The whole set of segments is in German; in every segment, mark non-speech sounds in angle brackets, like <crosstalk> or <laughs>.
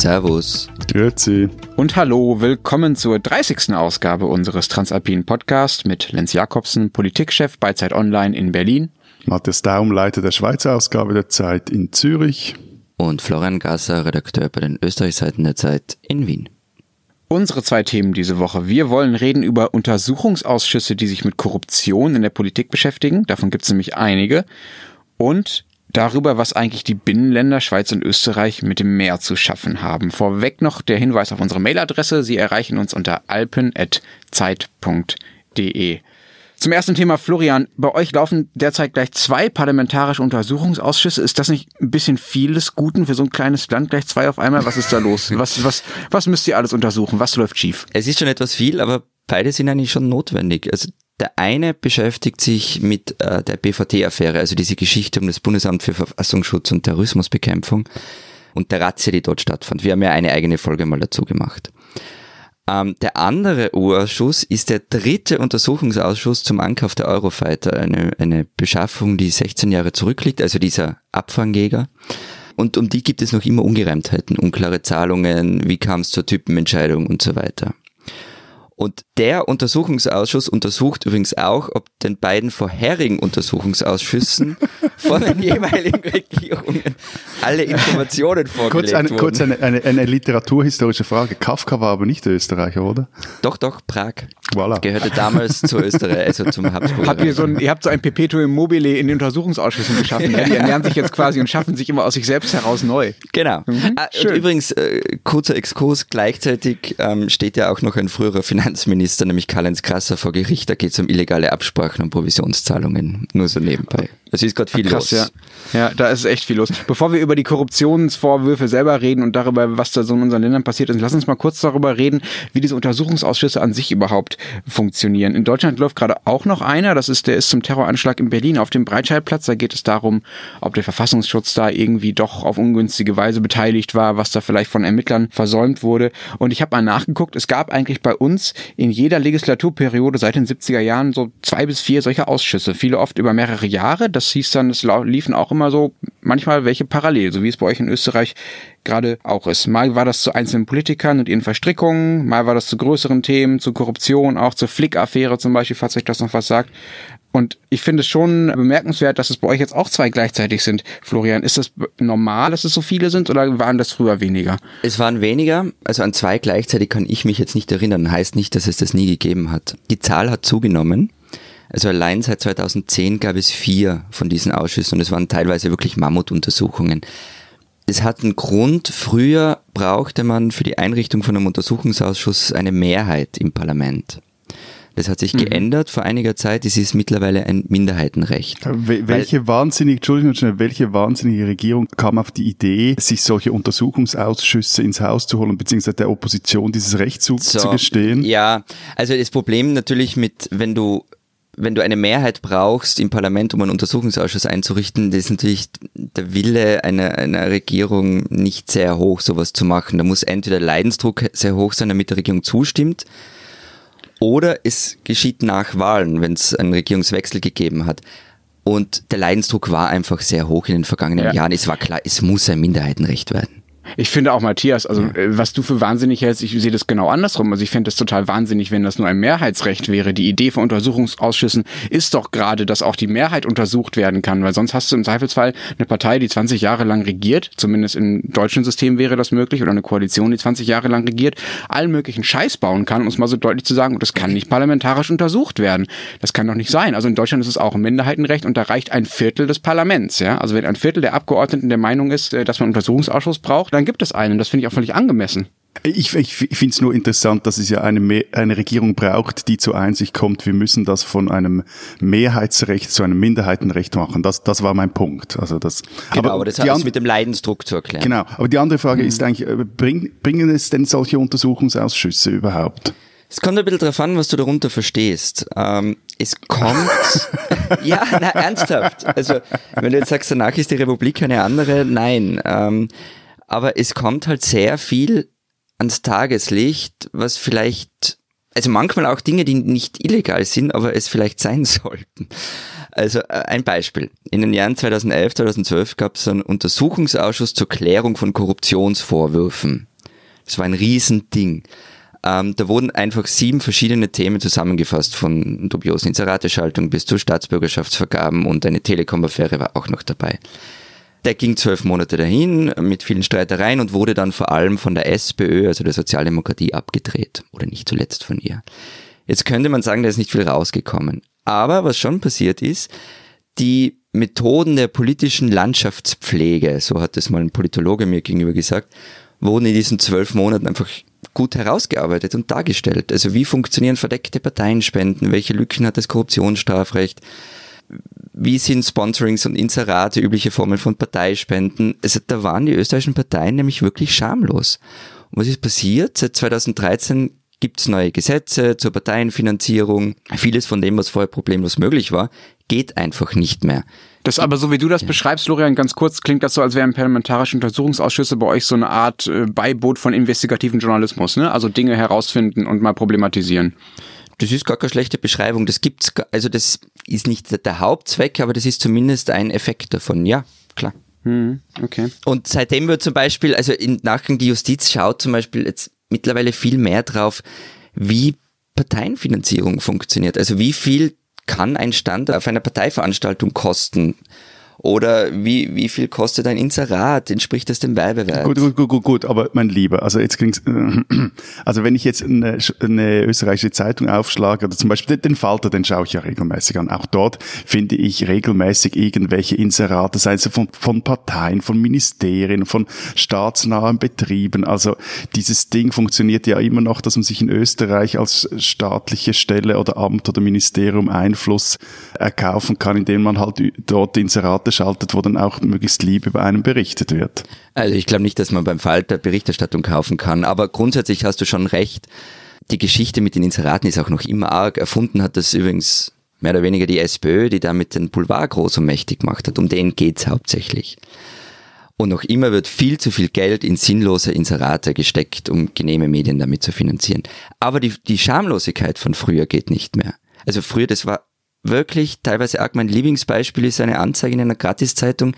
Servus. Grüezi. Und hallo, willkommen zur 30. Ausgabe unseres Transalpinen Podcasts mit Lenz Jakobsen, Politikchef bei Zeit Online in Berlin. Matthias Daum, Leiter der Schweizer Ausgabe der Zeit in Zürich. Und Florian Gasser, Redakteur bei den Österreichseiten der Zeit in Wien. Unsere zwei Themen diese Woche. Wir wollen reden über Untersuchungsausschüsse, die sich mit Korruption in der Politik beschäftigen. Davon gibt es nämlich einige. Und darüber, was eigentlich die Binnenländer Schweiz und Österreich mit dem Meer zu schaffen haben. Vorweg noch der Hinweis auf unsere Mailadresse. Sie erreichen uns unter alpen.zeit.de. Zum ersten Thema, Florian, bei euch laufen derzeit gleich zwei parlamentarische Untersuchungsausschüsse. Ist das nicht ein bisschen viel des Guten für so ein kleines Land, gleich zwei auf einmal? Was ist da los? Was, was, was müsst ihr alles untersuchen? Was läuft schief? Es ist schon etwas viel, aber beide sind eigentlich schon notwendig. Also der eine beschäftigt sich mit äh, der BVT-Affäre, also diese Geschichte um das Bundesamt für Verfassungsschutz und Terrorismusbekämpfung und der Razzia, die dort stattfand. Wir haben ja eine eigene Folge mal dazu gemacht. Ähm, der andere U-Ausschuss ist der dritte Untersuchungsausschuss zum Ankauf der Eurofighter, eine, eine Beschaffung, die 16 Jahre zurückliegt, also dieser Abfangjäger. Und um die gibt es noch immer Ungereimtheiten, unklare Zahlungen, wie kam es zur Typenentscheidung und so weiter. Und der Untersuchungsausschuss untersucht übrigens auch, ob den beiden vorherigen Untersuchungsausschüssen <laughs> von den jeweiligen Regierungen alle Informationen <laughs> vorgelegt kurz eine, wurden. Kurz eine, eine, eine literaturhistorische Frage. Kafka war aber nicht Österreicher, oder? Doch, doch, Prag. Voilà. Gehörte damals zu Österreich, also zum Habsburg. Habt ihr so ein, ihr habt so ein Perpetuum mobile in den Untersuchungsausschüssen geschaffen. ja? <laughs> Die ernähren sich jetzt quasi und schaffen sich immer aus sich selbst heraus neu. Genau. Mhm, Ah, und schön. übrigens, äh, kurzer Exkurs, gleichzeitig ähm, steht ja auch noch ein früherer Finanzminister, nämlich Karl-Heinz Krasser, vor Gericht. Da geht es um illegale Absprachen und Provisionszahlungen. Nur so nebenbei. Es ist gerade viel Krass, los. ja. Ja, da ist echt viel los. Bevor wir über die Korruptionsvorwürfe selber reden und darüber, was da so in unseren Ländern passiert ist, lass uns mal kurz darüber reden, wie diese Untersuchungsausschüsse an sich überhaupt funktionieren. In Deutschland läuft gerade auch noch einer, das ist der ist zum Terroranschlag in Berlin auf dem Breitscheidplatz. Da geht es darum, ob der Verfassungsschutz da irgendwie doch auf ungünstige Weise beteiligt war, was da vielleicht von Ermittlern versäumt wurde. Und ich habe mal nachgeguckt, es gab eigentlich bei uns in jeder Legislaturperiode seit den 70er Jahren so zwei bis vier solche Ausschüsse, viele oft über mehrere Jahre. Das hieß dann, es liefen auch immer so manchmal welche parallel, so wie es bei euch in Österreich gerade auch ist. Mal war das zu einzelnen Politikern und ihren Verstrickungen, mal war das zu größeren Themen, zu Korruption, auch zur Flick-Affäre zum Beispiel, falls euch das noch was sagt. Und ich finde es schon bemerkenswert, dass es bei euch jetzt auch zwei gleichzeitig sind. Florian, ist das normal, dass es so viele sind oder waren das früher weniger? Es waren weniger, also an zwei gleichzeitig kann ich mich jetzt nicht erinnern. Heißt nicht, dass es das nie gegeben hat. Die Zahl hat zugenommen. Also allein seit 2010 gab es vier von diesen Ausschüssen und es waren teilweise wirklich Mammutuntersuchungen. Es hat einen Grund. Früher brauchte man für die Einrichtung von einem Untersuchungsausschuss eine Mehrheit im Parlament. Das hat sich geändert vor einiger Zeit. Es ist mittlerweile ein Minderheitenrecht. Wel- Welche wahnsinnige, Entschuldigung, schnell, welche wahnsinnige Regierung kam auf die Idee, sich solche Untersuchungsausschüsse ins Haus zu holen, beziehungsweise der Opposition dieses Recht zu, zu gestehen? Ja, also das Problem natürlich mit, wenn du wenn du eine Mehrheit brauchst im Parlament, um einen Untersuchungsausschuss einzurichten, das ist natürlich der Wille einer, einer Regierung nicht sehr hoch, sowas zu machen. Da muss entweder der Leidensdruck sehr hoch sein, damit die Regierung zustimmt, oder es geschieht nach Wahlen, wenn es einen Regierungswechsel gegeben hat. Und der Leidensdruck war einfach sehr hoch in den vergangenen Ja. Jahren. Es war klar, es muss ein Minderheitenrecht werden. Ich finde auch, Matthias, also äh, was du für wahnsinnig hältst, ich sehe das genau andersrum. Also ich fände es total wahnsinnig, wenn das nur ein Mehrheitsrecht wäre. Die Idee von Untersuchungsausschüssen ist doch gerade, dass auch die Mehrheit untersucht werden kann, weil sonst hast du im Zweifelsfall eine Partei, die 20 Jahre lang regiert, zumindest im deutschen System wäre das möglich, oder eine Koalition, die 20 Jahre lang regiert, allen möglichen Scheiß bauen kann, um es mal so deutlich zu sagen, und das kann nicht parlamentarisch untersucht werden. Das kann doch nicht sein. Also in Deutschland ist es auch ein Minderheitenrecht und da reicht ein Viertel des Parlaments. Ja? Also wenn ein Viertel der Abgeordneten der Meinung ist, äh, dass man einen Untersuchungsausschuss braucht, dann gibt es einen. Das finde ich auch völlig angemessen. Ich, ich finde es nur interessant, dass es ja eine, eine Regierung braucht, die zur Einsicht kommt, wir müssen das von einem Mehrheitsrecht zu einem Minderheitenrecht machen. Das, das war mein Punkt. Also das, Genau, aber, das die hat es mit dem Leidensdruck zu erklären. Genau, aber die andere Frage ist eigentlich, äh, bring, bringen es denn solche Untersuchungsausschüsse überhaupt? Es kommt ein bisschen drauf an, was du darunter verstehst. Ähm, es kommt, <laughs> ja, na, ernsthaft. Also, wenn du jetzt sagst, danach ist die Republik eine andere, nein. Ähm, aber es kommt halt sehr viel ans Tageslicht, was vielleicht, also manchmal auch Dinge, die nicht illegal sind, aber es vielleicht sein sollten. Also äh, ein Beispiel. In den Jahren 2011, 2012 gab es einen Untersuchungsausschuss zur Klärung von Korruptionsvorwürfen Es war ein Riesending. Ähm, da wurden einfach sieben verschiedene Themen zusammengefasst, von dubiosen Inserateschaltung bis zu Staatsbürgerschaftsvergaben und eine Telekom-Affäre war auch noch dabei. Der ging zwölf Monate dahin mit vielen Streitereien und wurde dann vor allem von der SPÖ, also der Sozialdemokratie, abgedreht. Oder nicht zuletzt von ihr. Jetzt könnte man sagen, da ist nicht viel rausgekommen. Aber was schon passiert ist, die Methoden der politischen Landschaftspflege, so hat es mal ein Politologe mir gegenüber gesagt, wurden in diesen zwölf Monaten einfach gut herausgearbeitet und dargestellt. Also wie funktionieren verdeckte Parteienspenden? Welche Lücken hat das Korruptionsstrafrecht? Wie sind Sponsorings und Inserate übliche Formen von Parteispenden? Also da waren die österreichischen Parteien nämlich wirklich schamlos. Und was ist passiert? Seit 2013 gibt es neue Gesetze zur Parteienfinanzierung. Vieles von dem, was vorher problemlos möglich war, geht einfach nicht mehr. Das aber so wie du das ja. beschreibst, Florian, ganz kurz, klingt das so, als wären parlamentarische Untersuchungsausschüsse bei euch so eine Art äh, Beiboot von investigativen Journalismus, ne? Also Dinge herausfinden und mal problematisieren. Das ist gar keine schlechte Beschreibung. Das gibt's, also das ist nicht der Hauptzweck, aber das ist zumindest ein Effekt davon. Ja, klar. Hm, okay. Und seitdem wird zum Beispiel, also in Nachgang die Justiz schaut zum Beispiel jetzt mittlerweile viel mehr drauf, wie Parteienfinanzierung funktioniert. Also wie viel kann ein Stand auf einer Parteiveranstaltung kosten? Oder wie, wie viel kostet ein Inserat? Entspricht das dem Werbewert? Gut, gut, gut, gut, gut, aber mein Lieber, also jetzt klingt's, also wenn ich jetzt eine, eine österreichische Zeitung aufschlage, oder zum Beispiel den Falter, den schaue ich ja regelmäßig an. Auch dort finde ich regelmäßig irgendwelche Inserate, sei es von, von Parteien, von Ministerien, von staatsnahen Betrieben. Also dieses Ding funktioniert ja immer noch, dass man sich in Österreich als staatliche Stelle oder Amt oder Ministerium Einfluss erkaufen kann, indem man halt dort Inserate schaltet, wo dann auch möglichst lieb über einen berichtet wird. Also ich glaube nicht, dass man beim Falter Berichterstattung kaufen kann, aber grundsätzlich hast du schon recht. Die Geschichte mit den Inseraten ist auch noch immer arg. Erfunden hat das übrigens mehr oder weniger die SPÖ, die damit den Boulevard groß und mächtig gemacht hat. Um den geht's hauptsächlich. Und noch immer wird viel zu viel Geld in sinnlose Inserate gesteckt, um genehme Medien damit zu finanzieren. Aber die, die Schamlosigkeit von früher geht nicht mehr. Also früher, das war wirklich teilweise arg mein Lieblingsbeispiel ist eine Anzeige in einer Gratiszeitung,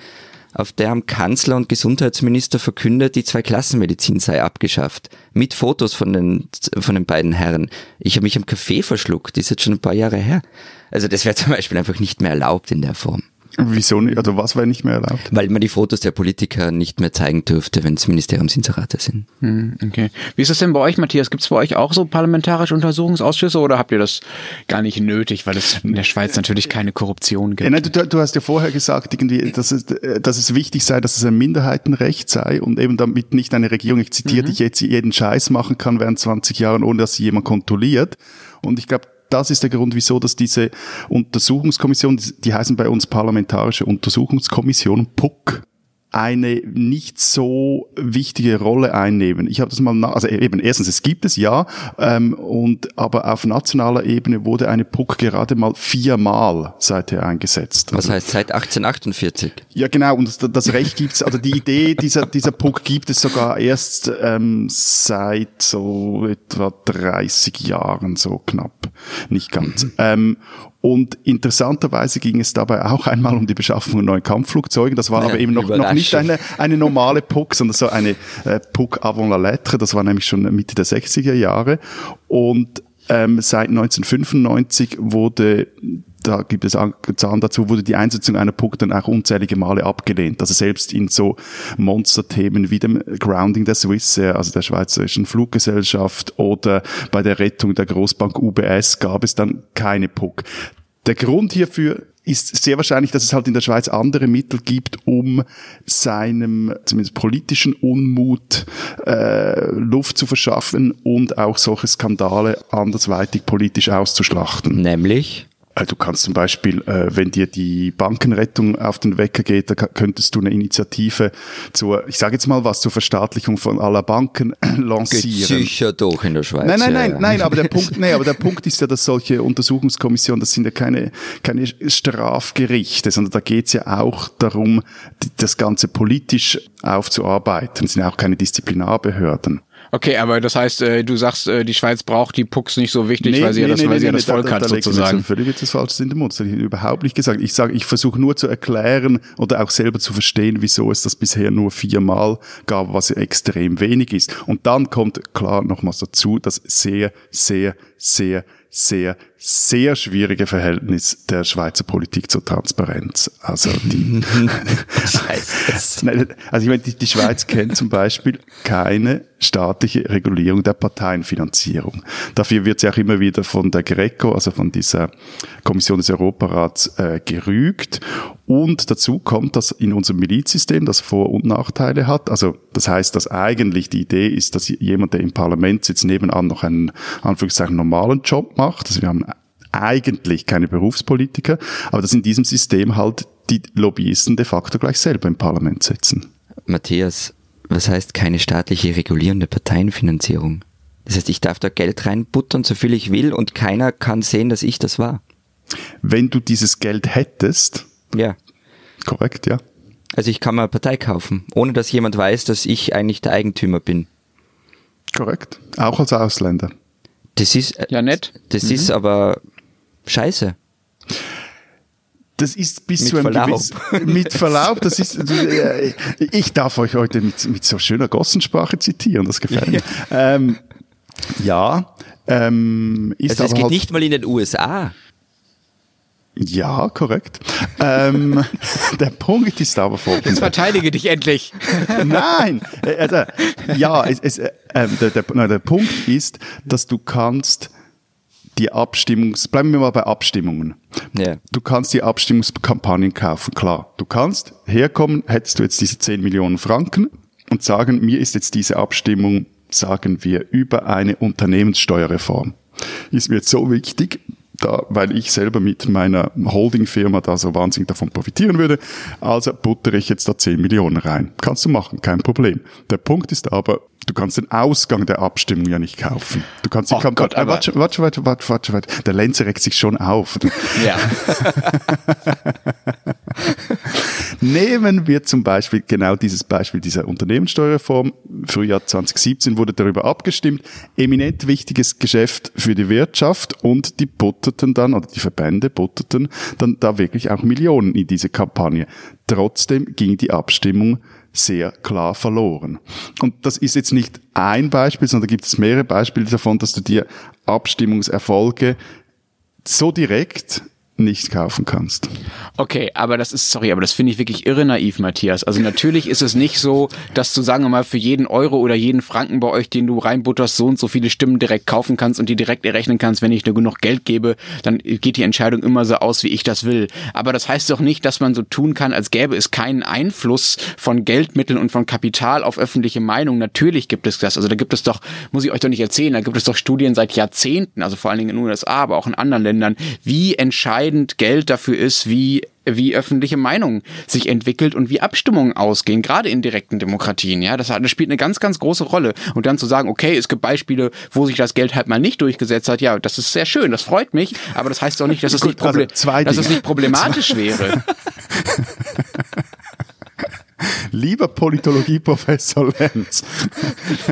auf der am Kanzler und Gesundheitsminister verkündet, die Zweiklassenmedizin sei abgeschafft. Mit Fotos von den, von den beiden Herren. Ich habe mich am Kaffee verschluckt, ist jetzt schon ein paar Jahre her. Also das wäre zum Beispiel einfach nicht mehr erlaubt in der Form. Wieso nicht? Also was wäre nicht mehr erlaubt? Weil man die Fotos der Politiker nicht mehr zeigen dürfte, wenn es Ministeriumsinserate sind. Hm, okay. Wie ist das denn bei euch, Matthias? Gibt es bei euch auch so parlamentarische Untersuchungsausschüsse oder habt ihr das gar nicht nötig, weil es in der Schweiz natürlich keine Korruption gibt? Ja, nein, du, du, hast ja vorher gesagt, irgendwie, dass es, dass es wichtig sei, dass es ein Minderheitenrecht sei und eben damit nicht eine Regierung, ich zitiere mhm. dich jetzt, jeden Scheiß machen kann während 20 Jahren, ohne dass sie jemand kontrolliert. Und ich glaube, das ist der Grund, wieso dass diese Untersuchungskommission, die heißen bei uns Parlamentarische Untersuchungskommission, PUC, eine nicht so wichtige Rolle einnehmen. Ich habe das mal, also eben erstens, es gibt es ja, ähm, und aber auf nationaler Ebene wurde eine PUC gerade mal viermal seither eingesetzt. Was heißt seit 1848? Ja, genau. Und das, das Recht gibt's, also die Idee dieser dieser PUC gibt es sogar erst ähm, seit so etwa 30 Jahren, so knapp, nicht ganz. Mhm. Ähm, und interessanterweise ging es dabei auch einmal um die Beschaffung von neuen Kampfflugzeugen. Das war ja, aber eben noch, noch nicht eine, eine normale PUC, sondern so eine äh, PUC avant la lettre. Das war nämlich schon Mitte der 60er Jahre. Und ähm, seit 1995 wurde da gibt es Zahlen dazu, wurde die Einsetzung einer PUC dann auch unzählige Male abgelehnt. Also selbst in so Monsterthemen wie dem Grounding der Swissair, also der Schweizerischen Fluggesellschaft oder bei der Rettung der Großbank UBS gab es dann keine PUC. Der Grund hierfür ist sehr wahrscheinlich, dass es halt in der Schweiz andere Mittel gibt, um seinem zumindest politischen Unmut äh, Luft zu verschaffen und auch solche Skandale andersweitig politisch auszuschlachten. Nämlich? Äh, du kannst zum Beispiel, äh, wenn dir die Bankenrettung auf den Wecker geht, da könntest du eine Initiative zur, ich sage jetzt mal was, zur Verstaatlichung von aller Banken <clears throat> lancieren. Geht sicher doch in der Schweiz. Nein, nein, nein, nein, aber der Punkt, <laughs> nee, aber der Punkt ist ja, dass solche Untersuchungskommissionen, das sind ja keine, keine Strafgerichte, sondern da geht's ja auch darum, das Ganze politisch aufzuarbeiten. Das sind ja auch keine Disziplinarbehörden. Okay, aber das heißt, äh, du sagst, äh, die Schweiz braucht die Pucks nicht so wichtig, nee, weil sie nee, ja das, nee, weil sie ja das Volk da, hat da, da sozusagen. Völlig etwas Falsches in den Mund. Das habe ich überhaupt nicht gesagt. Ich sage, ich versuche nur zu erklären oder auch selber zu verstehen, wieso es das bisher nur viermal gab, was extrem wenig ist. Und dann kommt klar nochmals dazu, dass sehr, sehr, sehr, sehr, sehr schwierige Verhältnis der Schweizer Politik zur Transparenz. Also die, <laughs> <laughs> also ich meine, die, die Schweiz kennt zum Beispiel keine staatliche Regulierung der Parteienfinanzierung. Dafür wird sie auch immer wieder von der Greco, also von dieser Kommission des Europarats, äh, gerügt. Und dazu kommt, dass in unserem Milizsystem das Vor- und Nachteile hat. Also das heißt, dass eigentlich die Idee ist, dass jemand, der im Parlament sitzt, nebenan noch einen Anführungszeichen normalen Job macht. Also wir haben eigentlich keine Berufspolitiker, aber dass in diesem System halt die Lobbyisten de facto gleich selber im Parlament sitzen. Matthias, was heißt keine staatliche regulierende Parteienfinanzierung? Das heißt, ich darf da Geld reinbuttern, so viel ich will, und keiner kann sehen, dass ich das war. Wenn du dieses Geld hättest. Ja. Korrekt, ja. Also ich kann mal eine Partei kaufen, ohne dass jemand weiß, dass ich eigentlich der Eigentümer bin. Korrekt. Auch als Ausländer. Das ist. Ja, nett. Das mhm. ist aber scheiße. Das ist bis mit zu einem Verlaub. gewissen, mit Verlaub, das ist, äh, ich darf euch heute mit, mit so schöner Gossensprache zitieren, das gefällt mir. Ja, ähm, ja ähm, ist also es geht halt, nicht mal in den USA. Ja, korrekt. ähm, <laughs> der Punkt ist aber folgender. Jetzt verteidige dich endlich. Nein, also, ja, es, es, äh, der, der, nein, der Punkt ist, dass du kannst die Abstimmungs, bleiben wir mal bei Abstimmungen. Yeah. Du kannst die Abstimmungskampagnen kaufen, klar. Du kannst herkommen, hättest du jetzt diese 10 Millionen Franken und sagen, mir ist jetzt diese Abstimmung, sagen wir, über eine Unternehmenssteuerreform. Ist mir jetzt so wichtig, da, weil ich selber mit meiner Holdingfirma da so wahnsinnig davon profitieren würde. Also buttere ich jetzt da 10 Millionen rein. Kannst du machen, kein Problem. Der Punkt ist aber, du kannst den Ausgang der Abstimmung ja nicht kaufen. Du kannst die oh Kampagne. Gott, aber warte, warte, warte, warte, warte, warte. Der Lenzer regt sich schon auf. Ja. <laughs> <laughs> Nehmen wir zum Beispiel genau dieses Beispiel dieser Unternehmenssteuerreform. Frühjahr 2017 wurde darüber abgestimmt. Eminent wichtiges Geschäft für die Wirtschaft und die butterten dann, oder die Verbände butterten dann da wirklich auch Millionen in diese Kampagne. Trotzdem ging die Abstimmung sehr klar verloren. Und das ist jetzt nicht ein Beispiel, sondern gibt es mehrere Beispiele davon, dass du dir Abstimmungserfolge so direkt nicht kaufen kannst. Okay, aber das ist, sorry, aber das finde ich wirklich irre naiv, Matthias. Also natürlich ist es nicht so, dass du, sagen wir mal, für jeden Euro oder jeden Franken bei euch, den du reinbutterst, so und so viele Stimmen direkt kaufen kannst und die direkt errechnen kannst, wenn ich nur genug Geld gebe, dann geht die Entscheidung immer so aus, wie ich das will. Aber das heißt doch nicht, dass man so tun kann, als gäbe es keinen Einfluss von Geldmitteln und von Kapital auf öffentliche Meinung. Natürlich gibt es das. Also da gibt es doch, muss ich euch doch nicht erzählen, da gibt es doch Studien seit Jahrzehnten, also vor allen Dingen in den USA, aber auch in anderen Ländern, wie entscheidend Geld dafür ist, wie wie öffentliche Meinung sich entwickelt und wie Abstimmungen ausgehen, gerade in direkten Demokratien. Ja, das, das spielt eine ganz, ganz große Rolle. Und dann zu sagen, okay, es gibt Beispiele, wo sich das Geld halt mal nicht durchgesetzt hat, ja, das ist sehr schön, das freut mich, aber das heißt doch nicht, dass es, nicht, proble also dass es nicht problematisch wäre. <laughs> Lieber Politologieprofessor <laughs> Lenz.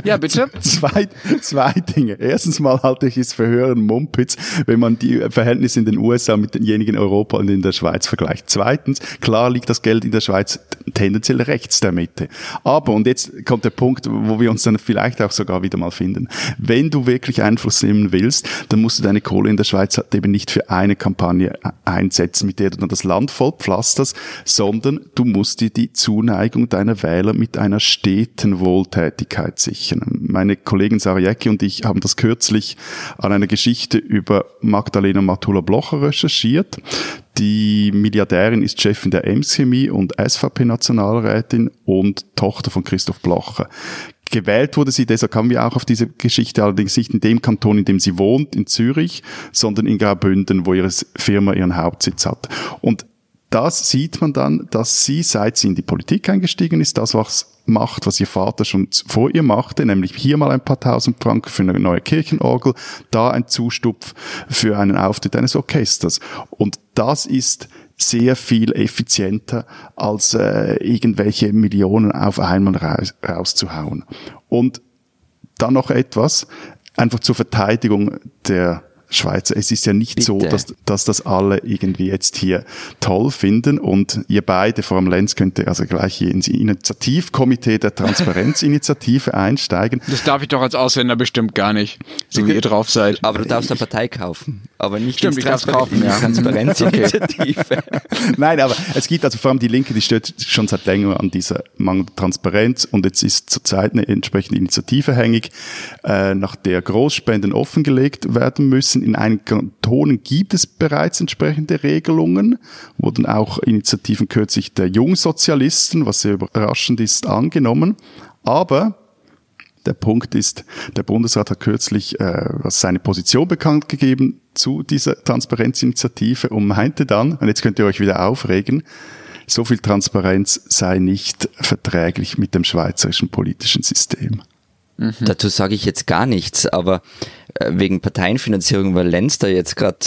Ja, bitte. Zwei, zwei Dinge. Erstens mal halte ich es für höheren Mumpitz, wenn man die Verhältnisse in den USA mit denjenigen in Europa und in der Schweiz vergleicht. Zweitens, klar liegt das Geld in der Schweiz tendenziell rechts der Mitte. Aber, und jetzt kommt der Punkt, wo wir uns dann vielleicht auch sogar wieder mal finden. Wenn du wirklich Einfluss nehmen willst, dann musst du deine Kohle in der Schweiz halt eben nicht für eine Kampagne einsetzen, mit der du dann das Land voll pflasterst, sondern du musst dir die Zuneigung deiner Wähler mit einer steten Wohltätigkeit sichern. Meine Kollegin Sarah Jäcki und ich haben das kürzlich an einer Geschichte über Magdalena Matula-Blocher recherchiert. Die Milliardärin ist Chefin der Ems Chemie und SVP-Nationalrätin und Tochter von Christoph Blocher. Gewählt wurde sie, deshalb kamen wir auch auf diese Geschichte, allerdings nicht in dem Kanton, in dem sie wohnt, in Zürich, sondern in Graubünden, wo ihre Firma ihren Hauptsitz hat. Und das sieht man dann, dass sie, seit sie in die Politik eingestiegen ist, das was macht, was ihr Vater schon vor ihr machte, nämlich hier mal ein paar tausend Franken für eine neue Kirchenorgel, da ein Zustupf für einen Auftritt eines Orchesters. Und das ist sehr viel effizienter, als äh, irgendwelche Millionen auf einmal raus, rauszuhauen. Und dann noch etwas, einfach zur Verteidigung der Schweizer. Es ist ja nicht Bitte. so, dass, dass das alle irgendwie jetzt hier toll finden und ihr beide, vor allem Lenz, könnt ihr also gleich hier ins Initiativkomitee der Transparenzinitiative <laughs> einsteigen. Das darf ich doch als Ausländer bestimmt gar nicht, so wie ihr drauf seid. Aber du darfst eine Partei kaufen. Aber nicht Stimmt, ins Transparenz- ja. Transparenzinitiative. Nein, aber es gibt also vor allem die Linke, die steht schon seit längerem an dieser mangelnden Transparenz und jetzt ist zurzeit eine entsprechende Initiative hängig, äh, nach der Großspenden offengelegt werden müssen. In einigen Kantonen gibt es bereits entsprechende Regelungen, wurden auch Initiativen kürzlich der Jungsozialisten, was sehr überraschend ist, angenommen. Aber der Punkt ist, der Bundesrat hat kürzlich äh, seine Position bekannt gegeben zu dieser Transparenzinitiative und meinte dann, und jetzt könnt ihr euch wieder aufregen, so viel Transparenz sei nicht verträglich mit dem schweizerischen politischen System. Dazu sage ich jetzt gar nichts, aber äh, wegen Parteienfinanzierung, weil Lenz da jetzt gerade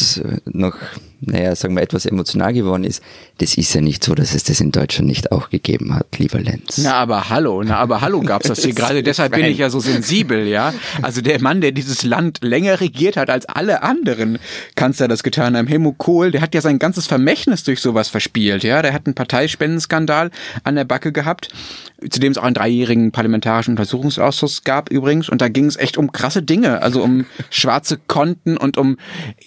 noch, naja, sagen wir, etwas emotional geworden ist, das ist ja nicht so, dass es das in Deutschland nicht auch gegeben hat, lieber Lenz. Na, aber hallo, na, aber hallo gab's das hier <laughs> gerade. Deshalb bin ich ja so sensibel, ja. Also der Mann, der dieses Land länger regiert hat als alle anderen Kanzler das getan haben, Helmut Kohl, der hat ja sein ganzes Vermächtnis durch sowas verspielt, ja. Der hat einen Parteispendenskandal an der Backe gehabt, zu dem es auch einen dreijährigen parlamentarischen Untersuchungsausschuss gab übrigens. Und da ging es echt um krasse Dinge, also um schwarze Konten und um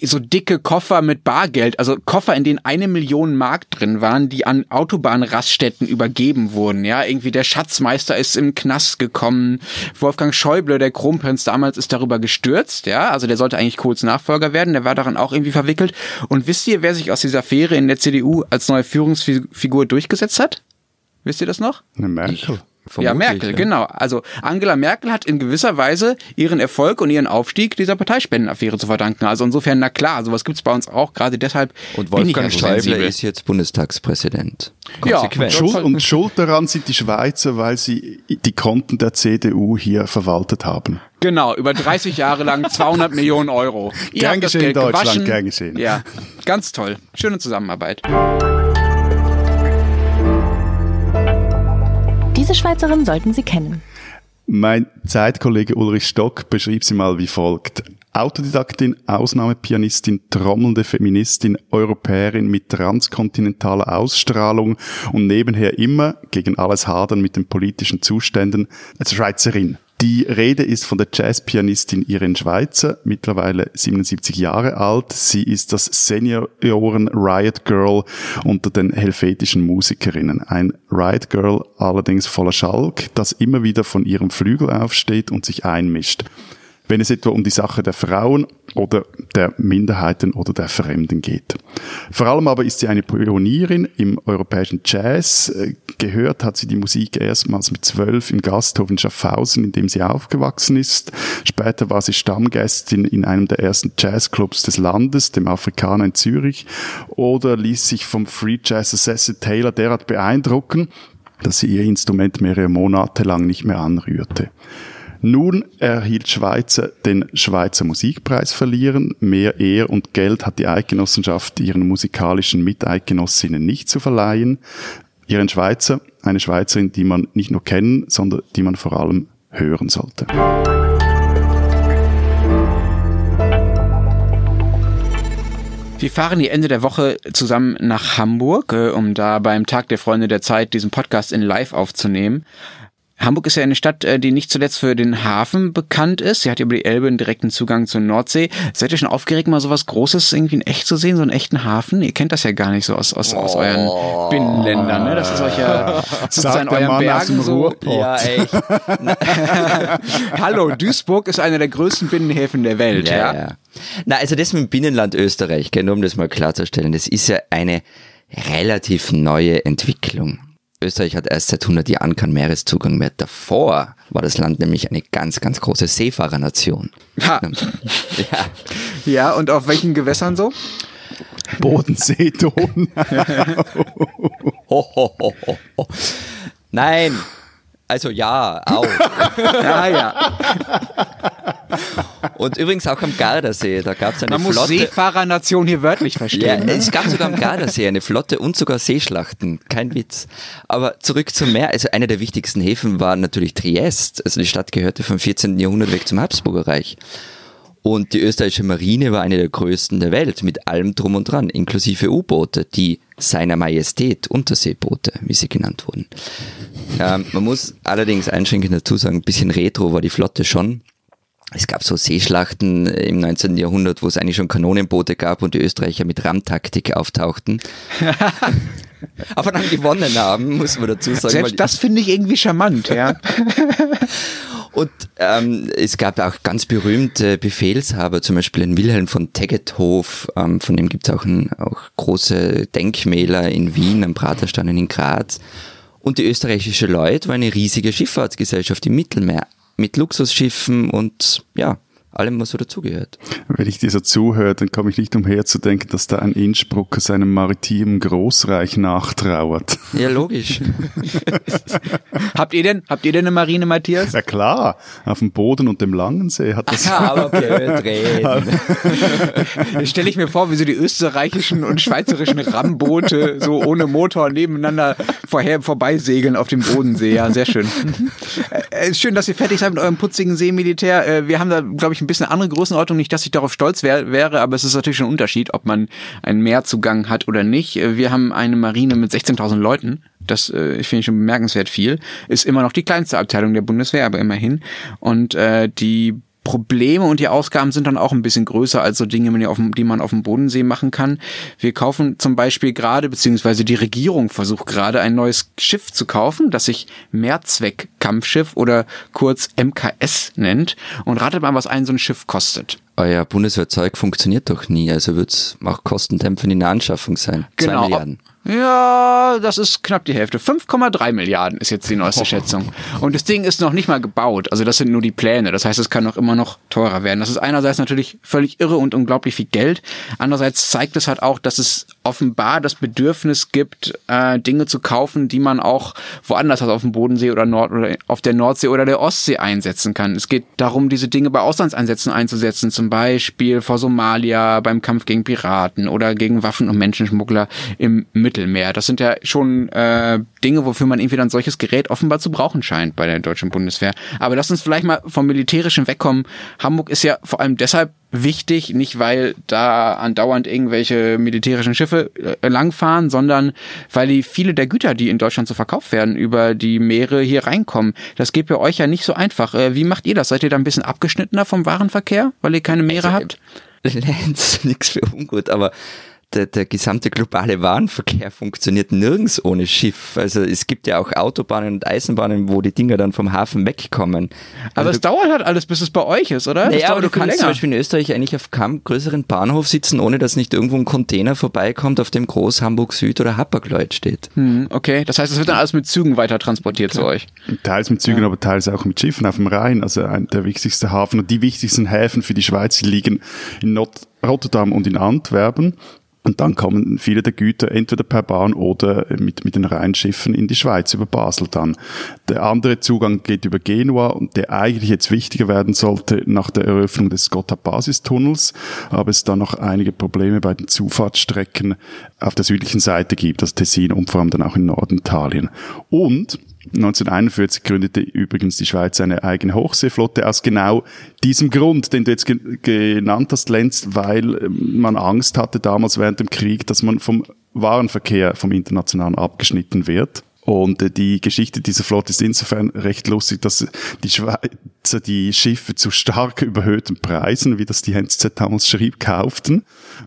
so dicke Koffer mit Bargeld, also Koffer, in denen eine Million Mark drin waren, die an Autobahnraststätten übergeben wurden. Ja, irgendwie der Schatzmeister ist im Knast gekommen. Wolfgang Schäuble, der Kronprinz damals, ist darüber gestürzt. Ja, also der sollte eigentlich Kohls Nachfolger werden. Der war daran auch irgendwie verwickelt. Und wisst ihr, wer sich aus dieser Affäre in der CDU als neue Führungsfigur durchgesetzt hat? Wisst ihr das noch? Eine Merkel. Ja, Vermutlich, Merkel, genau. Also Angela Merkel hat in gewisser Weise ihren Erfolg und ihren Aufstieg dieser Parteispendenaffäre zu verdanken. Also insofern, na klar, sowas gibt's bei uns auch. Gerade deshalb Und bin ich Wolfgang ja so Schäuble ist jetzt Bundestagspräsident. Ja, Konsequent. und Schuld, und schuld daran sind die Schweizer, weil sie die Konten der CDU hier verwaltet haben. Genau, über 30 Jahre lang <laughs> 200 Millionen Euro. Ihr Gern habt das geschehen, Geld Deutschland, gewaschen. gern geschehen. Ja, ganz toll. Schöne Zusammenarbeit. Schweizerin sollten Sie kennen. Mein Zeitkollege Ulrich Stock beschrieb sie mal wie folgt. Autodidaktin, Ausnahmepianistin, trommelnde Feministin, Europäerin mit transkontinentaler Ausstrahlung und nebenher immer gegen alles hadern mit den politischen Zuständen als Schweizerin. Die Rede ist von der Jazzpianistin Irene Schweizer, mittlerweile 77 Jahre alt. Sie ist das Senioren Riot Girl unter den helvetischen Musikerinnen. Ein Riot Girl allerdings voller Schalk, das immer wieder von ihrem Flügel aufsteht und sich einmischt wenn es etwa um die Sache der Frauen oder der Minderheiten oder der Fremden geht. Vor allem aber ist sie eine Pionierin im europäischen Jazz. Gehört hat sie die Musik erstmals mit zwölf im Gasthof in Schaffhausen, in dem sie aufgewachsen ist. Später war sie Stammgästin in einem der ersten Jazzclubs des Landes, dem Afrikaner in Zürich, oder ließ sich vom Free Jazzer Cecil Taylor derart beeindrucken, dass sie ihr Instrument mehrere Monate lang nicht mehr anrührte. Nun erhielt Schweizer den Schweizer Musikpreis verlieren. Mehr Ehr und Geld hat die Eidgenossenschaft ihren musikalischen Miteidgenossinnen nicht zu verleihen. Ihren Schweizer, eine Schweizerin, die man nicht nur kennen, sondern die man vor allem hören sollte. Wir fahren die Ende der Woche zusammen nach Hamburg, äh, um da beim Tag der Freunde der Zeit diesen Podcast in Live aufzunehmen. Hamburg ist ja eine Stadt, äh, die nicht zuletzt für den Hafen bekannt ist. Sie hat über die Elbe einen direkten Zugang zur Nordsee. Seid ihr schon aufgeregt, mal sowas Großes irgendwie in echt zu sehen, so einen echten Hafen? Ihr kennt das ja gar nicht so aus, aus, aus euren Binnenländern, ne? Das ist euch ja <laughs> sozusagen euren Mann Bergen so. Ja, echt. <laughs> Hallo, Duisburg ist einer der größten Binnenhäfen der Welt, ja? Ja, ja. Na, also das mit dem Binnenland Österreich, gell, nur um das mal klarzustellen, das ist ja eine relativ neue Entwicklung. Österreich hat erst seit 100 Jahren keinen Meereszugang mehr. Davor war das Land nämlich eine ganz, ganz große Seefahrernation. Ha. <laughs> Ja, Ja, und auf welchen Gewässern so? Bodensee, Donau. <laughs> ho, ho, ho, ho, ho. Nein, also ja, auch. Ja, ja. <laughs> Und übrigens auch am Gardasee, da gab es eine Man muss Flotte. Seefahrernation hier wörtlich Ja, verstehen. ne? es gab sogar am Gardasee eine Flotte und sogar Seeschlachten. Kein Witz. Aber zurück zum Meer. Also einer der wichtigsten Häfen war natürlich Triest. Also die Stadt gehörte vom 14. Jahrhundert weg zum Habsburger Reich. Und die österreichische Marine war eine der größten der Welt, mit allem drum und dran, inklusive U-Boote, die seiner Majestät Unterseeboote, wie sie genannt wurden. Ähm, man muss allerdings einschränkend dazu sagen, ein bisschen retro war die Flotte schon. Es gab so Seeschlachten im 19. Jahrhundert, wo es eigentlich schon Kanonenboote gab und die Österreicher mit Rammtaktik auftauchten. <laughs> Aber dann gewonnen haben, muss man dazu sagen. Selbst das finde ich irgendwie charmant, ja. <laughs> und ähm, es gab auch ganz berühmte Befehlshaber, zum Beispiel den Wilhelm von Tegethof, ähm, von dem gibt es auch, ein, auch große Denkmäler in Wien, am Praterstein und in Graz. Und die österreichische Lloyd war eine riesige Schifffahrtsgesellschaft im Mittelmeer mit Luxusschiffen und ja, allem, was so dazugehört. Wenn ich dir so zuhöre, dann komme ich nicht umher zu denken, dass da ein Innsbrucker seinem maritimen Großreich nachtrauert. Ja, logisch. <laughs> habt ihr denn, habt ihr denn eine Marine, Matthias? Ja klar, auf dem Boden und dem Langensee hat das... ja, aber blöd reden. Jetzt stelle ich mir vor, wie so die österreichischen und schweizerischen Rammboote so ohne Motor nebeneinander vorher vorbeisegeln auf dem Bodensee. Ja, sehr schön. <laughs> Äh, ist schön, dass ihr fertig seid mit eurem putzigen Seemilitär. Äh, wir haben da, glaube ich, ein bisschen andere Größenordnung. Nicht, dass ich darauf stolz wär, wäre, aber es ist natürlich schon ein Unterschied, ob man einen Meerzugang hat oder nicht. Äh, Wir haben eine Marine mit 16.000 Leuten. Das äh, finde ich schon bemerkenswert viel. Ist immer noch die kleinste Abteilung der Bundeswehr, aber immerhin. Und äh, die Probleme und die Ausgaben sind dann auch ein bisschen größer als so Dinge, die, man auf dem Bodensee machen kann. Wir kaufen zum Beispiel gerade, beziehungsweise die Regierung versucht gerade ein neues Schiff zu kaufen, das sich Mehrzweck-Kampfschiff oder kurz MKS nennt. Und ratet mal, was ein so ein Schiff kostet. Euer Bundeswehrzeug funktioniert doch nie, also wird es auch kostendämpfend in der Anschaffung sein. Zwei Genau. Milliarden. Ja, das ist knapp die Hälfte. 5,3 Milliarden ist jetzt die neueste Schätzung. Und das Ding ist noch nicht mal gebaut. Also das sind nur die Pläne. Das heißt, es kann noch immer noch teurer werden. Das ist einerseits natürlich völlig irre und unglaublich viel Geld. Andererseits zeigt es halt auch, dass es offenbar das Bedürfnis gibt, äh, Dinge zu kaufen, die man auch woanders als auf dem Bodensee oder Nord oder auf der Nordsee oder der Ostsee einsetzen kann. Es geht darum, diese Dinge bei Auslandseinsätzen einzusetzen. Zum Beispiel vor Somalia beim Kampf gegen Piraten oder gegen Waffen- und Menschenschmuggler im Mittelmeer. Das sind ja schon äh, Dinge, wofür man irgendwie dann solches Gerät offenbar zu brauchen scheint bei der deutschen Bundeswehr. Aber lass uns vielleicht mal vom Militärischen wegkommen. Hamburg ist ja vor allem deshalb wichtig, nicht weil da andauernd irgendwelche militärischen Schiffe äh, langfahren, sondern weil die viele der Güter, die in Deutschland so verkauft werden, über die Meere hier reinkommen. Das geht bei euch ja nicht so einfach. Äh, wie macht ihr das? Seid ihr da ein bisschen abgeschnittener vom Warenverkehr, weil ihr keine Meere habt? <laughs> Lenz, nichts für ungut, aber der, der gesamte globale Warenverkehr funktioniert nirgends ohne Schiff. Also es gibt ja auch Autobahnen und Eisenbahnen, wo die Dinger dann vom Hafen wegkommen. Aber Also es dauert halt alles, bis es bei euch ist, oder? Naja, aber du kannst zum Beispiel in Österreich eigentlich auf keinem größeren Bahnhof sitzen, ohne dass nicht irgendwo ein Container vorbeikommt, auf dem groß Hamburg Süd oder Hapag-Lloyd steht. Hm, okay, das heißt, es wird dann alles mit Zügen weiter transportiert zu euch. Teils mit Zügen, aber teils auch mit Schiffen auf dem Rhein. Also ein, der wichtigste Hafen und die wichtigsten Häfen für die Schweiz liegen in Not Rotterdam und in Antwerpen. Und dann kommen viele der Güter entweder per Bahn oder mit, mit den Rheinschiffen in die Schweiz über Basel dann. Der andere Zugang geht über Genua und der eigentlich jetzt wichtiger werden sollte nach der Eröffnung des Gotthard-Basistunnels, aber es da noch einige Probleme bei den Zufahrtsstrecken auf der südlichen Seite gibt, das Tessin und vor allem dann auch in Norditalien. Und 1941 gründete übrigens die Schweiz eine eigene Hochseeflotte aus genau diesem Grund, den du jetzt ge genannt hast, Lenz, weil ähm, man Angst hatte damals während dem Krieg, dass man vom Warenverkehr vom Internationalen abgeschnitten wird. Und äh, die Geschichte dieser Flotte ist insofern recht lustig, dass die Schweizer die Schiffe zu stark <laughs> überhöhten Preisen, wie das die NZZ damals schrieb, kauften.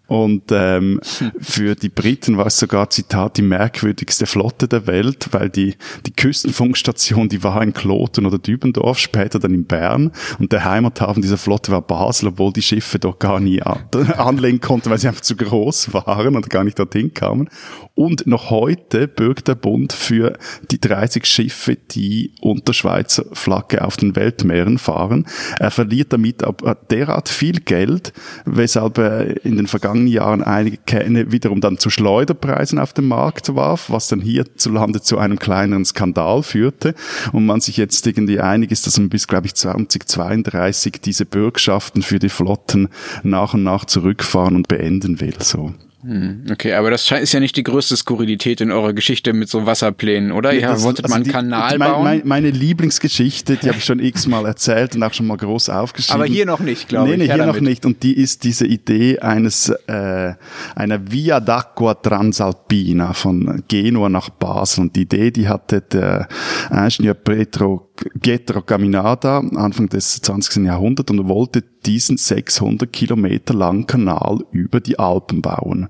Und ähm, für die Briten war es sogar, Zitat, die merkwürdigste Flotte der Welt, weil die, die Küstenfunkstation, die war in Kloten oder Dübendorf, später dann in Bern. Und der Heimathafen dieser Flotte war Basel, obwohl die Schiffe dort gar nie an, <laughs> anlegen konnten, weil sie einfach zu groß waren und gar nicht dorthin kamen. Und noch heute bürgt der Bund für die 30 Schiffe, die unter Schweizer Flagge auf den Weltmeeren Rennen fahren. Er verliert damit aber derart viel Geld, weshalb er in den vergangenen Jahren einige Kähne wiederum dann zu Schleuderpreisen auf den Markt warf, was dann hierzulande zu einem kleineren Skandal führte und man sich jetzt irgendwie einig ist, dass man bis, glaube ich, 2032 diese Bürgschaften für die Flotten nach und nach zurückfahren und beenden will. So. Hm, okay, aber das ist ja nicht die größte Skurrilität in eurer Geschichte mit so Wasserplänen, oder? Ja, Ihr das- wolltet also mal einen die- Kanal mein, bauen? mein, meine Lieblingsgeschichte, die habe ich schon x-mal erzählt und auch schon mal groß aufgeschrieben. aber hier noch nicht, glaube nee, ich. Nee, hier noch damit. nicht. Und die ist diese Idee eines äh, einer Via d'Acqua Transalpina von Genua nach Basel. Und die Idee, die hatte der Ingenieur Pietro, Pietro Caminada Anfang des 20. Jahrhunderts und wollte diesen 600 Kilometer langen Kanal über die Alpen bauen.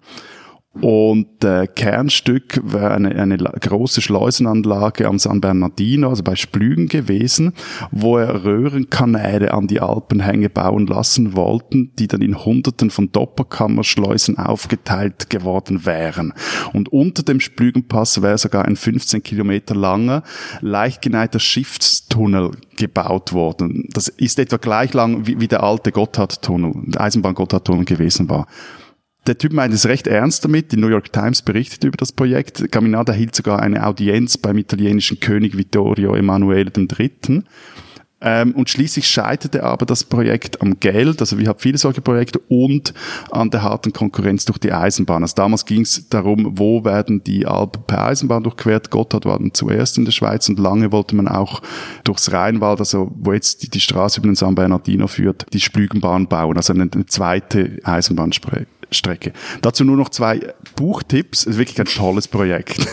Und äh, Kernstück wäre eine, eine große Schleusenanlage am San Bernardino, also bei Splügen gewesen, wo er Röhrenkanäle an die Alpenhänge bauen lassen wollten, die dann in Hunderten von Doppelkammerschleusen aufgeteilt geworden wären. Und unter dem Splügenpass wäre sogar ein 15 Kilometer langer, leicht geneigter Schiffstunnel gebaut worden. Das ist etwa gleich lang wie, wie der alte Gotthardtunnel, Eisenbahn-Gotthardtunnel gewesen war. Der Typ meint es recht ernst damit. Die New York Times berichtet über das Projekt. Caminada hielt sogar eine Audienz beim italienischen König Vittorio Emanuele III. Ähm, und schließlich scheiterte aber das Projekt am Geld, also wir haben viele solche Projekte, und an der harten Konkurrenz durch die Eisenbahn. Also damals ging es darum, wo werden die Alpen per Eisenbahn durchquert. Gotthard war dann zuerst in der Schweiz und lange wollte man auch durchs Rheinwald, also wo jetzt die, die Straße über den San Bernardino führt, die Splügenbahn bauen, also eine, eine zweite Eisenbahnstrecke. Strecke. Dazu nur noch zwei Buchtipps. Es ist wirklich ein tolles Projekt. <laughs>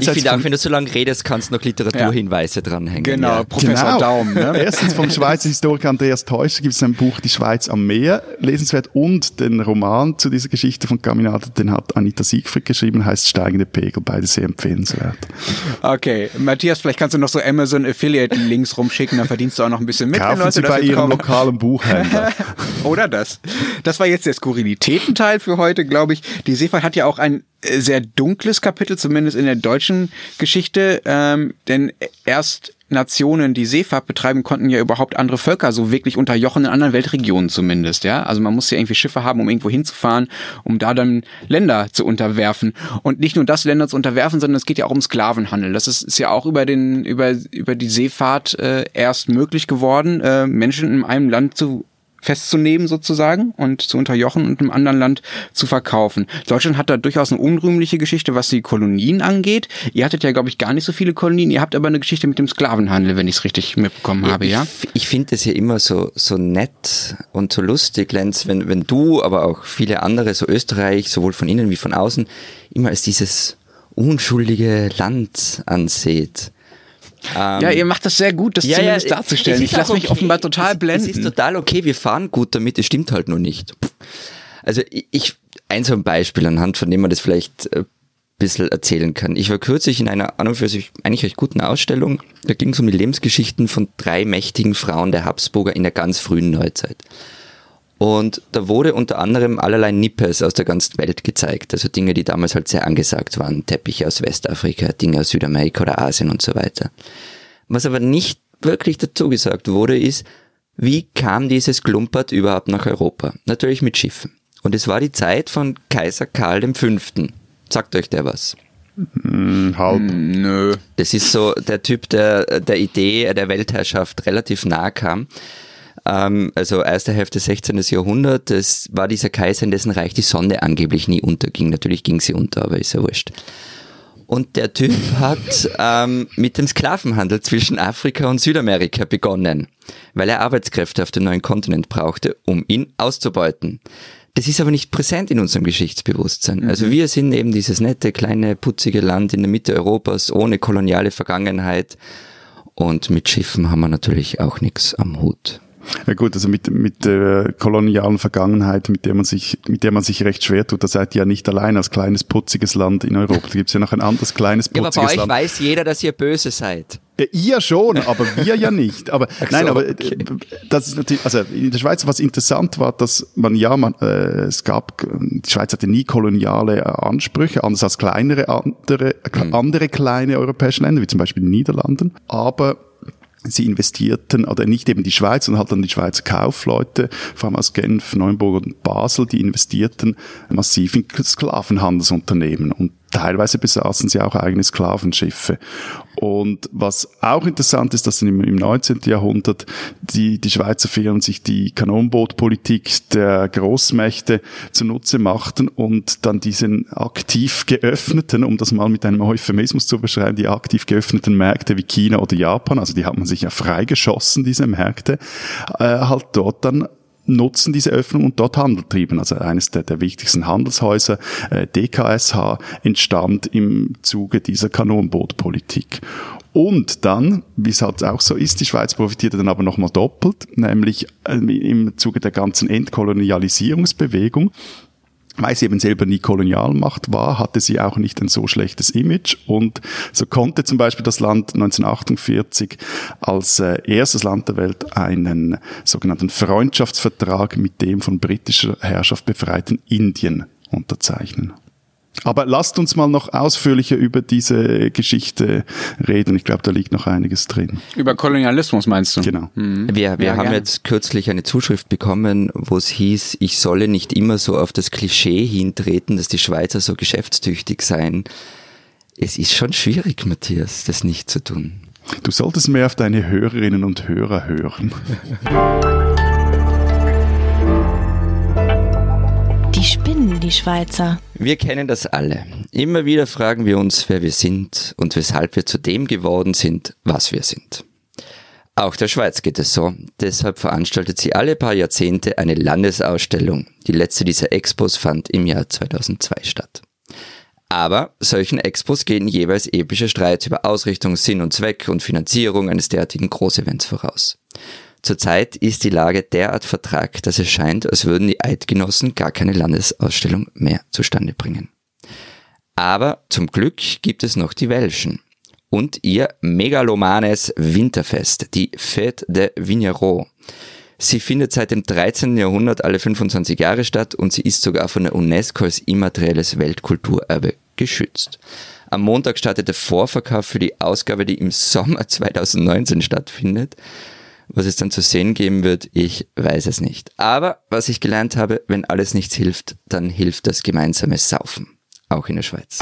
Ich finde auch, wenn du so lange redest, kannst du noch Literaturhinweise dranhängen. Genau, Ja. Professor Daum. Ne? <laughs> Erstens vom Schweizer Historiker Andreas Teuscher gibt es ein Buch Die Schweiz am Meer, lesenswert, und den Roman zu dieser Geschichte von Caminata, den hat Anita Siegfried geschrieben, heißt Steigende Pegel, beide sehr empfehlenswert. Okay, Matthias, vielleicht kannst du noch so Amazon Affiliate Links rumschicken, dann verdienst du auch noch ein bisschen mit. Kaufen Leute Sie bei Ihrem lokalen Buchhändler. <laughs> Oder das. Das war jetzt der Skurrilitätenteil für heute, glaube ich. Die Seefahrt hat ja auch ein äh, sehr dunkles Kapitel, zumindest in der deutschen Geschichte, ähm, denn erst Nationen, die Seefahrt betreiben, konnten ja überhaupt andere Völker so wirklich unterjochen, in anderen Weltregionen zumindest, ja. Also man muss ja irgendwie Schiffe haben, um irgendwo hinzufahren, um da dann Länder zu unterwerfen. Und nicht nur das, Länder zu unterwerfen, sondern es geht ja auch um Sklavenhandel. Das ist, ist ja auch über den, über, über die Seefahrt äh, erst möglich geworden, äh, Menschen in einem Land zu festzunehmen sozusagen und zu unterjochen und im anderen Land zu verkaufen. Deutschland hat da durchaus eine unrühmliche Geschichte, was die Kolonien angeht. Ihr hattet ja, glaube ich, gar nicht so viele Kolonien. Ihr habt aber eine Geschichte mit dem Sklavenhandel, wenn ich es richtig mitbekommen habe, ja? Ich, ich finde es ja immer so, so nett und so lustig, Lenz, wenn, wenn du, aber auch viele andere, so Österreich, sowohl von innen wie von außen, immer als dieses unschuldige Land anseht. Ähm, Ja, ihr macht das sehr gut, das zumindest darzustellen. es Ich lasse mich okay. offenbar total Es- blenden. Es ist total okay, wir fahren gut damit, es stimmt halt nur nicht. Also ich, ich ein so ein Beispiel, anhand von dem man das vielleicht ein bisschen erzählen kann. Ich war kürzlich in einer an und für sich eigentlich recht guten Ausstellung. Da ging es um die Lebensgeschichten von drei mächtigen Frauen der Habsburger in der ganz frühen Neuzeit. Und da wurde unter anderem allerlei Nippes aus der ganzen Welt gezeigt. Also Dinge, die damals halt sehr angesagt waren. Teppiche aus Westafrika, Dinge aus Südamerika oder Asien und so weiter. Was aber nicht wirklich dazu gesagt wurde, ist, wie kam dieses Klumpert überhaupt nach Europa? Natürlich mit Schiffen. Und es war die Zeit von Kaiser Karl V. Sagt euch der was? Hm, halb. Nö. Das ist so der Typ, der der Idee der Weltherrschaft relativ nahe kam. Ähm, also erste Hälfte 16. Jahrhundert, das war dieser Kaiser, in dessen Reich die Sonne angeblich nie unterging. Natürlich ging sie unter, aber ist ja wurscht. Und der Typ hat ähm, mit dem Sklavenhandel zwischen Afrika und Südamerika begonnen, weil er Arbeitskräfte auf dem neuen Kontinent brauchte, um ihn auszubeuten. Das ist aber nicht präsent in unserem Geschichtsbewusstsein. Also wir sind eben dieses nette, kleine, putzige Land in der Mitte Europas ohne koloniale Vergangenheit. Und mit Schiffen haben wir natürlich auch nichts am Hut. Ja gut, also mit, mit der kolonialen Vergangenheit, mit der man sich, mit der man sich recht schwer tut, da seid ihr ja nicht allein als kleines putziges Land in Europa. Da gibt's ja noch ein anderes kleines Ja, aber bei putziges euch Land. weiß jeder, dass ihr böse seid. Ja, ihr schon, aber wir ja nicht. Aber nein, so, aber okay. äh, das ist natürlich, also in der Schweiz, was interessant war, dass man ja, man, äh, es gab, die Schweiz hatte nie koloniale äh, Ansprüche, anders als kleinere andere, Hm. andere kleine europäische Länder, wie zum Beispiel die Niederlanden. Aber sie investierten, oder nicht eben die Schweiz, sondern halt dann die Schweizer Kaufleute, vor allem aus Genf, Neuenburg und Basel, die investierten massiv in Sklavenhandelsunternehmen. Und teilweise besaßen sie auch eigene Sklavenschiffe. Und was auch interessant ist, dass im, im 19. Jahrhundert die, die Schweizer Firmen sich die Kanonbootpolitik der Großmächte zunutze machten und dann diesen aktiv geöffneten, um das mal mit einem Euphemismus zu beschreiben, die aktiv geöffneten Märkte wie China oder Japan, also die hat man sich ja freigeschossen, diese Märkte, äh, halt dort dann nutzen diese Öffnung und dort Handel trieben. Also eines der, der wichtigsten Handelshäuser, äh, DKSH, entstand im Zuge dieser Kanonbootpolitik. Und dann, wie es halt auch so ist, die Schweiz profitierte dann aber nochmal doppelt, nämlich äh, im Zuge der ganzen Entkolonialisierungsbewegung weil sie eben selber nie Kolonialmacht war, hatte sie auch nicht ein so schlechtes Image und so konnte zum Beispiel das Land 1948 als äh, erstes Land der Welt einen sogenannten Freundschaftsvertrag mit dem von britischer Herrschaft befreiten Indien unterzeichnen. Aber lasst uns mal noch ausführlicher über diese Geschichte reden. Ich glaube, da liegt noch einiges drin. Über Kolonialismus meinst du? Genau. Mhm. Wir, wir ja, haben gern. jetzt kürzlich eine Zuschrift bekommen, wo es hieß, ich solle nicht immer so auf das Klischee hintreten, dass die Schweizer so geschäftstüchtig seien. Es ist schon schwierig, Matthias, das nicht zu tun. Du solltest mehr auf deine Hörerinnen und Hörer hören. <laughs> Die spinnen, die Schweizer. Wir kennen das alle. Immer wieder fragen wir uns, wer wir sind und weshalb wir zu dem geworden sind, was wir sind. Auch der Schweiz geht es so. Deshalb veranstaltet sie alle paar Jahrzehnte eine Landesausstellung. Die letzte dieser Expos fand im Jahr 2002 statt. Aber solchen Expos gehen jeweils epische Streits über Ausrichtung, Sinn und Zweck und Finanzierung eines derartigen Großevents voraus. Zurzeit ist die Lage derart vertragt, dass es scheint, als würden die Eidgenossen gar keine Landesausstellung mehr zustande bringen. Aber zum Glück gibt es noch die Welschen und ihr megalomanes Winterfest, die Fête de Vignerot. Sie findet seit dem 13. Jahrhundert alle 25 Jahre statt und sie ist sogar von der UNESCO als immaterielles Weltkulturerbe geschützt. Am Montag startet der Vorverkauf für die Ausgabe, die im Sommer <laughs> 2019 stattfindet. Was es dann zu sehen geben wird, ich weiß es nicht. Aber was ich gelernt habe, wenn alles nichts hilft, dann hilft das gemeinsame Saufen. Auch in der Schweiz.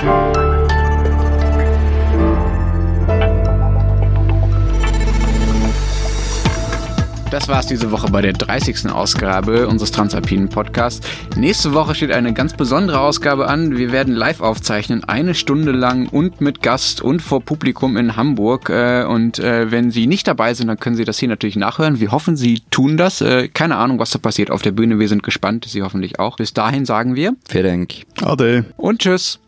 Das war's diese Woche bei der 30. Ausgabe unseres Transalpinen Podcasts. Nächste Woche steht eine ganz besondere Ausgabe an. Wir werden live aufzeichnen, eine Stunde lang und mit Gast und vor Publikum in Hamburg. Äh, und äh, wenn Sie nicht dabei sind, dann können Sie das hier natürlich nachhören. Wir hoffen, Sie tun das. Äh, keine Ahnung, was da passiert auf der Bühne. Wir sind gespannt. Sie hoffentlich auch. Bis dahin sagen wir. Vielen Dank. Ade. Und tschüss.